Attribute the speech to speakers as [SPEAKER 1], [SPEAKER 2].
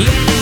[SPEAKER 1] Yeah.